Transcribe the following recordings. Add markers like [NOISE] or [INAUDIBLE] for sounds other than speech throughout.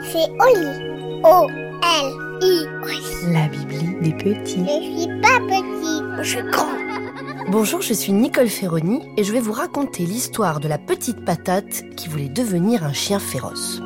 C'est Oli. O-L-I. La Bibli des petits. Je suis pas petit, je suis grand. Bonjour, je suis Nicole Ferroni et je vais vous raconter l'histoire de la petite patate qui voulait devenir un chien féroce.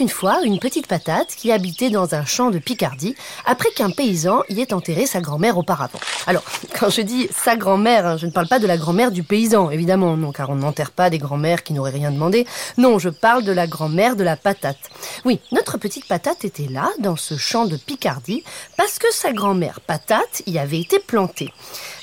Une fois une petite patate qui habitait dans un champ de Picardie après qu'un paysan y ait enterré sa grand-mère auparavant. Alors, [LAUGHS] quand je dis sa grand-mère, hein, je ne parle pas de la grand-mère du paysan, évidemment, non, car on n'enterre pas des grand-mères qui n'auraient rien demandé. Non, je parle de la grand-mère de la patate. Oui, notre petite patate était là, dans ce champ de Picardie, parce que sa grand-mère patate y avait été plantée.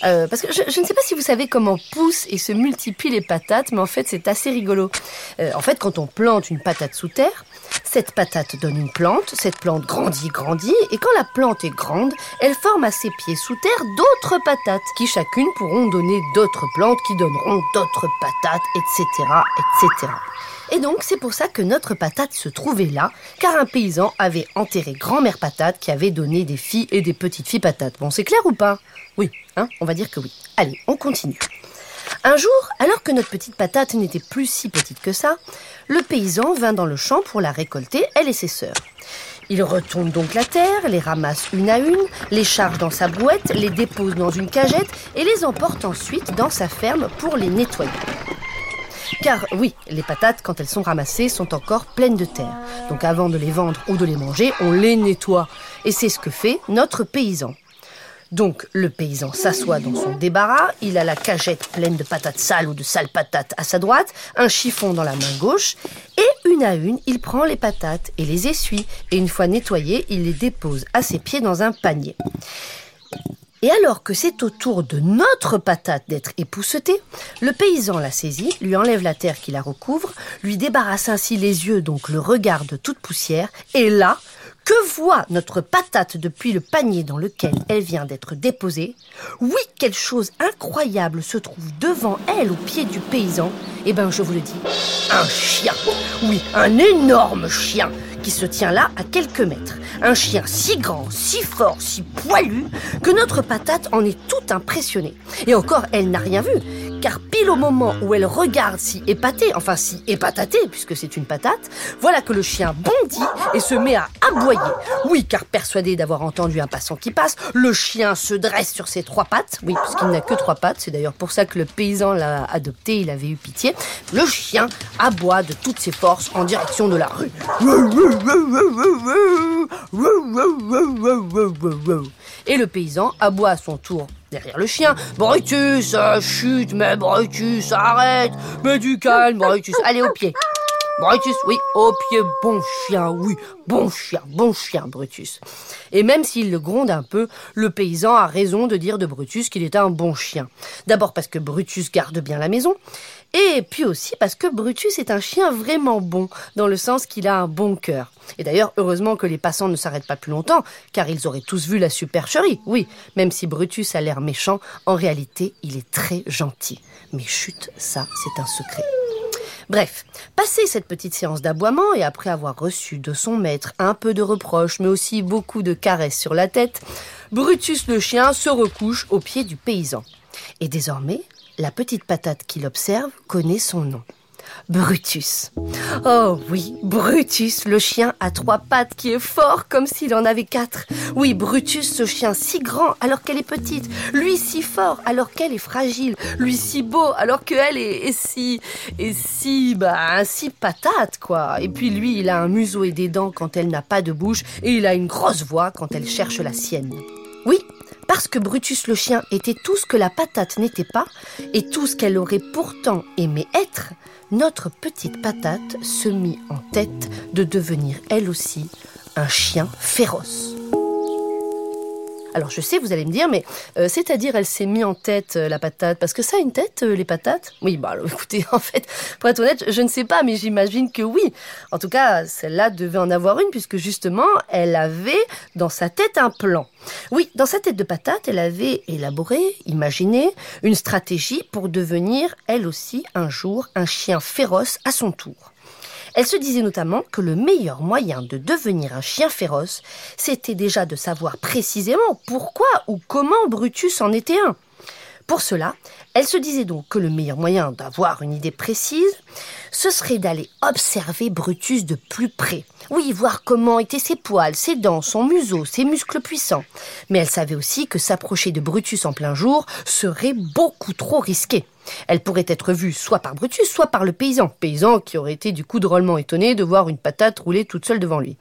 Euh, parce que je, ne sais pas si vous savez comment poussent et se multiplient les patates, mais en fait c'est assez rigolo. Euh, en fait, quand on plante une patate sous terre, cette patate donne une plante, cette plante grandit, grandit, et quand la plante est grande, elle forme à ses pieds sous terre d'autres patates, qui chacune pourront donner d'autres plantes, qui donneront d'autres patates, etc., etc. Et donc c'est pour ça que notre patate se trouvait là, car un paysan avait enterré grand-mère patate qui avait donné des filles et des petites filles patates. Bon, c'est clair ou pas? Oui, hein On va dire que oui. Allez, on continue. Un jour, alors que notre petite patate n'était plus si petite que ça, le paysan vint dans le champ pour la récolter, elle et ses sœurs. Il retourne donc la terre, les ramasse une à une, les charge dans sa brouette, les dépose dans une cagette et les emporte ensuite dans sa ferme pour les nettoyer. Car oui, les patates, quand elles sont ramassées, sont encore pleines de terre. Donc avant de les vendre ou de les manger, on les nettoie. Et c'est ce que fait notre paysan. Donc le paysan s'assoit dans son débarras, il a la cagette pleine de patates sales ou de sales patates à sa droite, un chiffon dans la main gauche, et une à une, il prend les patates et les essuie, et une fois nettoyées, il les dépose à ses pieds dans un panier. Et alors que c'est au tour de notre patate d'être époussetée, le paysan la saisit, lui enlève la terre qui la recouvre, lui débarrasse ainsi les yeux, donc le regard de toute poussière, et là, que voit notre patate depuis le panier dans lequel elle vient d'être déposée? Oui, quelque chose incroyable se trouve devant elle au pied du paysan. Eh ben, je vous le dis, un chien. Oui, un énorme chien qui se tient là à quelques mètres. Un chien si grand, si fort, si poilu, que notre patate en est tout impressionnée. Et encore, elle n'a rien vu car pile au moment où elle regarde si épatée, enfin si épatatée, puisque c'est une patate, voilà que le chien bondit et se met à aboyer. Oui, car persuadé d'avoir entendu un passant qui passe, le chien se dresse sur ses trois pattes, oui, puisqu'il n'a que trois pattes, c'est d'ailleurs pour ça que le paysan l'a adopté, il avait eu pitié. Le chien aboie de toutes ses forces en direction de la rue. Et le paysan aboie à son tour derrière le chien. Brutus, chute, mais Brutus, arrête, mets du calme, Brutus, allez au pied. Brutus, oui, au pied, bon chien, oui, bon chien, bon chien, Brutus. Et même s'il le gronde un peu, le paysan a raison de dire de Brutus qu'il est un bon chien. D'abord parce que Brutus garde bien la maison, et puis aussi parce que Brutus est un chien vraiment bon, dans le sens qu'il a un bon cœur. Et d'ailleurs, heureusement que les passants ne s'arrêtent pas plus longtemps, car ils auraient tous vu la supercherie. Oui, même si Brutus a l'air méchant, en réalité, il est très gentil. Mais chut, ça, c'est un secret. Bref, passé cette petite séance d'aboiement et après avoir reçu de son maître un peu de reproches, mais aussi beaucoup de caresses sur la tête, Brutus le chien se recouche au pied du paysan. Et désormais, la petite patate qui l'observe connaît son nom. Brutus. Oh oui, Brutus, le chien à trois pattes qui est fort comme s'il en avait quatre. Oui, Brutus, ce chien si grand alors qu'elle est petite. Lui si fort alors qu'elle est fragile. Lui si beau alors qu'elle est, est, si... et si... bah, si patate, quoi. Et puis lui, il a un museau et des dents quand elle n'a pas de bouche et il a une grosse voix quand elle cherche la sienne. Oui, parce que Brutus le chien était tout ce que la patate n'était pas et tout ce qu'elle aurait pourtant aimé être, notre petite patate se mit en tête de devenir elle aussi un chien féroce. Alors je sais, vous allez me dire, mais euh, c'est-à-dire elle s'est mis en tête euh, la patate? Parce que ça a une tête, euh, les patates? Oui, bah [LAUGHS] écoutez, en fait, pour être honnête, je ne sais pas, mais j'imagine que oui. En tout cas, celle-là devait en avoir une, puisque justement, elle avait dans sa tête un plan. Oui, dans sa tête de patate, elle avait élaboré, imaginé, une stratégie pour devenir, elle aussi, un jour, un chien féroce à son tour. Elle se disait notamment que le meilleur moyen de devenir un chien féroce, c'était déjà de savoir précisément pourquoi ou comment Brutus en était un. Pour cela, elle se disait donc que le meilleur moyen d'avoir une idée précise, ce serait d'aller observer Brutus de plus près. Oui, voir comment étaient ses poils, ses dents, son museau, ses muscles puissants. Mais elle savait aussi que s'approcher de Brutus en plein jour serait beaucoup trop risqué. Elle pourrait être vue soit par Brutus, soit par le paysan. Paysan qui aurait été du coup drôlement étonné de voir une patate rouler toute seule devant lui.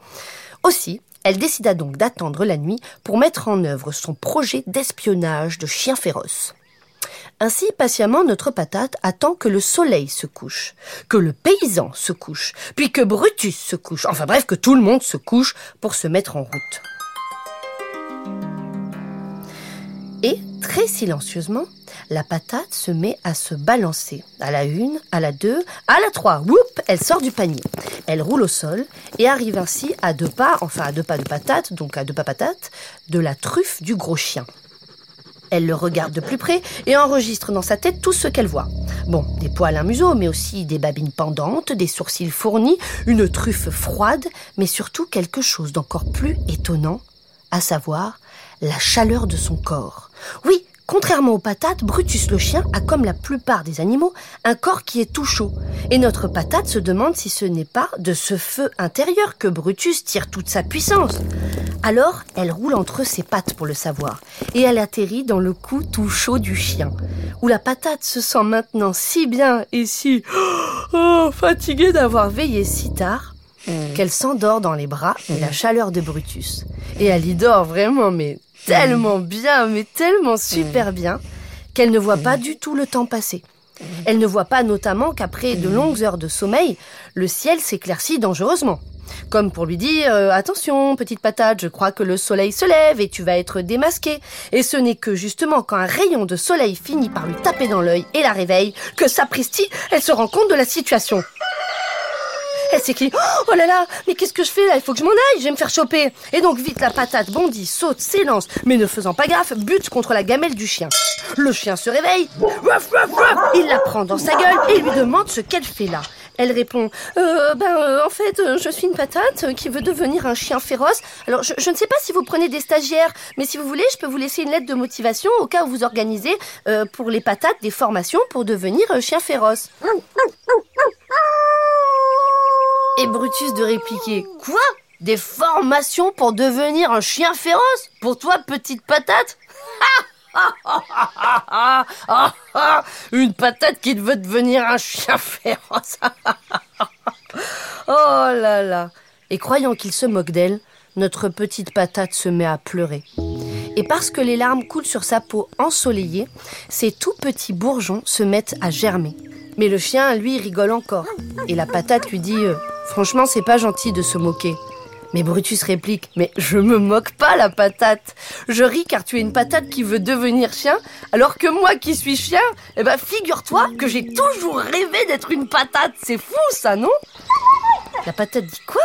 Aussi, elle décida donc d'attendre la nuit pour mettre en œuvre son projet d'espionnage de chien féroce. Ainsi, patiemment, notre patate attend que le soleil se couche, que le paysan se couche, puis que Brutus se couche, enfin bref, que tout le monde se couche pour se mettre en route. Très silencieusement, la patate se met à se balancer. À la une, à la deux, à la trois. Whoop Elle sort du panier. Elle roule au sol et arrive ainsi à deux pas, enfin à deux pas de patate, donc à deux pas patate, de la truffe du gros chien. Elle le regarde de plus près et enregistre dans sa tête tout ce qu'elle voit. Bon, des poils à museau, mais aussi des babines pendantes, des sourcils fournis, une truffe froide, mais surtout quelque chose d'encore plus étonnant, à savoir la chaleur de son corps. Oui, Contrairement aux patates, Brutus le chien a comme la plupart des animaux un corps qui est tout chaud. Et notre patate se demande si ce n'est pas de ce feu intérieur que Brutus tire toute sa puissance. Alors, elle roule entre ses pattes pour le savoir, et elle atterrit dans le cou tout chaud du chien, où la patate se sent maintenant si bien et si [GASPS] oh, fatiguée d'avoir veillé si tard qu'elle s'endort dans les bras et la chaleur de Brutus. Et elle y dort vraiment, mais tellement bien, mais tellement super bien, qu'elle ne voit pas du tout le temps passer. Elle ne voit pas notamment qu'après de longues heures de sommeil, le ciel s'éclaircit dangereusement. Comme pour lui dire euh, Attention, petite patate, je crois que le soleil se lève et tu vas être démasqué. Et ce n'est que justement quand un rayon de soleil finit par lui taper dans l'œil et la réveille que sapristi, elle se rend compte de la situation. Elle s'écrie Oh là là, mais qu'est-ce que je fais là? Il faut que je m'en aille, je vais me faire choper. Et donc vite la patate bondit, saute, s'élance, mais ne faisant pas gaffe, bute contre la gamelle du chien. Le chien se réveille, il la prend dans sa gueule et lui demande ce qu'elle fait là. Elle répond euh, Ben, euh, en fait, euh, je suis une patate qui veut devenir un chien féroce. Alors, je, je, ne sais pas si vous prenez des stagiaires, mais si vous voulez, je peux vous laisser une lettre de motivation au cas où vous organisez euh, pour les patates des formations pour devenir chien féroce. Et Brutus de répliquer Quoi? Des formations pour devenir un chien féroce? Pour toi, petite patate? [LAUGHS] Une patate qui veut devenir un chien féroce [LAUGHS] Oh là là Et croyant qu'il se moque d'elle, notre petite patate se met à pleurer. Et parce que les larmes coulent sur sa peau ensoleillée, ses tout petits bourgeons se mettent à germer. Mais le chien, lui, rigole encore. Et la patate lui dit euh, Franchement, c'est pas gentil de se moquer. Mais Brutus réplique Mais je me moque pas, la patate. Je ris car tu es une patate qui veut devenir chien, alors que moi qui suis chien, eh ben figure-toi que j'ai toujours rêvé d'être une patate. C'est fou ça, non? La patate dit Quoi?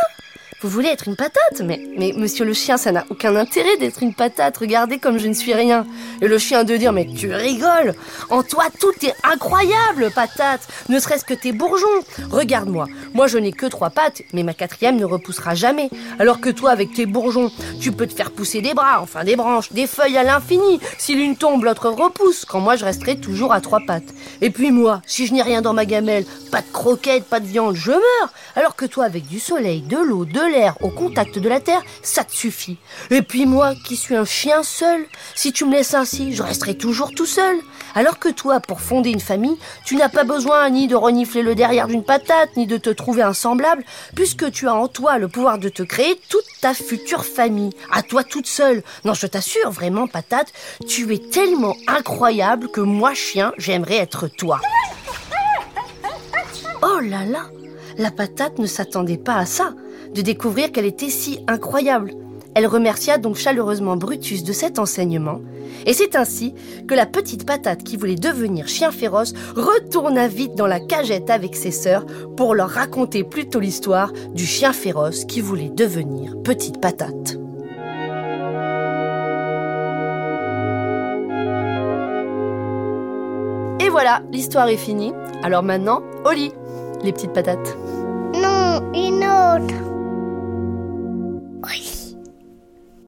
Vous voulez être une patate mais, mais monsieur le chien, ça n'a aucun intérêt d'être une patate. Regardez comme je ne suis rien. Et le chien de dire, mais tu rigoles. En toi, tout est incroyable, patate. Ne serait-ce que tes bourgeons. Regarde-moi. Moi, je n'ai que trois pattes, mais ma quatrième ne repoussera jamais. Alors que toi, avec tes bourgeons, tu peux te faire pousser des bras, enfin des branches, des feuilles à l'infini. Si l'une tombe, l'autre repousse. Quand moi, je resterai toujours à trois pattes. Et puis moi, si je n'ai rien dans ma gamelle, pas de croquettes, pas de viande, je meurs. Alors que toi, avec du soleil, de l'eau, de au contact de la terre, ça te suffit. Et puis moi, qui suis un chien seul, si tu me laisses ainsi, je resterai toujours tout seul. Alors que toi, pour fonder une famille, tu n'as pas besoin ni de renifler le derrière d'une patate, ni de te trouver un semblable, puisque tu as en toi le pouvoir de te créer toute ta future famille, à toi toute seule. Non, je t'assure, vraiment, patate, tu es tellement incroyable que moi, chien, j'aimerais être toi. Oh là là La patate ne s'attendait pas à ça, de découvrir qu'elle était si incroyable. Elle remercia donc chaleureusement Brutus de cet enseignement, et c'est ainsi que la petite patate qui voulait devenir chien féroce retourna vite dans la cagette avec ses sœurs pour leur raconter plutôt l'histoire du chien féroce qui voulait devenir petite patate. Et voilà, l'histoire est finie. Alors maintenant, au lit, les petites patates. Non, une autre.